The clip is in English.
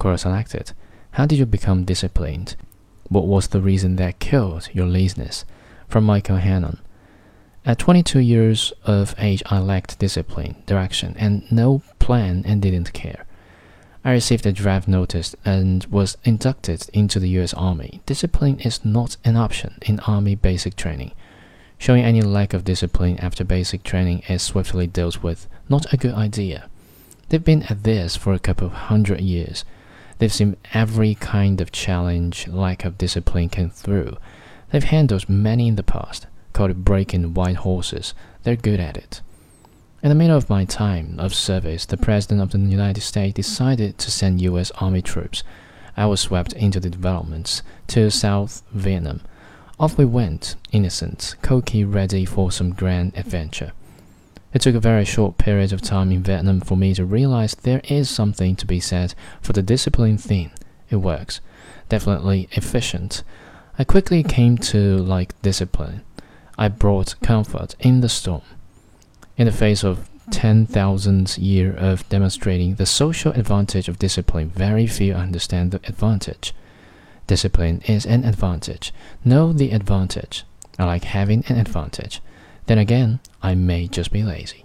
Quora selected. How did you become disciplined? What was the reason that killed your laziness? From Michael Hannon. At 22 years of age, I lacked discipline, direction, and no plan and didn't care. I received a draft notice and was inducted into the US Army. Discipline is not an option in Army basic training. Showing any lack of discipline after basic training is swiftly dealt with. Not a good idea. They've been at this for a couple of hundred years. They've seen every kind of challenge lack of discipline can throw. They've handled many in the past, called breaking white horses. They're good at it. In the middle of my time of service, the President of the United States decided to send U.S. Army troops. I was swept into the developments to South Vietnam. Off we went, innocent, cocky, ready for some grand adventure. It took a very short period of time in Vietnam for me to realize there is something to be said for the discipline thing. It works. Definitely efficient. I quickly came to like discipline. I brought comfort in the storm. In the face of 10,000 years of demonstrating the social advantage of discipline, very few understand the advantage. Discipline is an advantage. Know the advantage. I like having an advantage. Then again, I may just be lazy.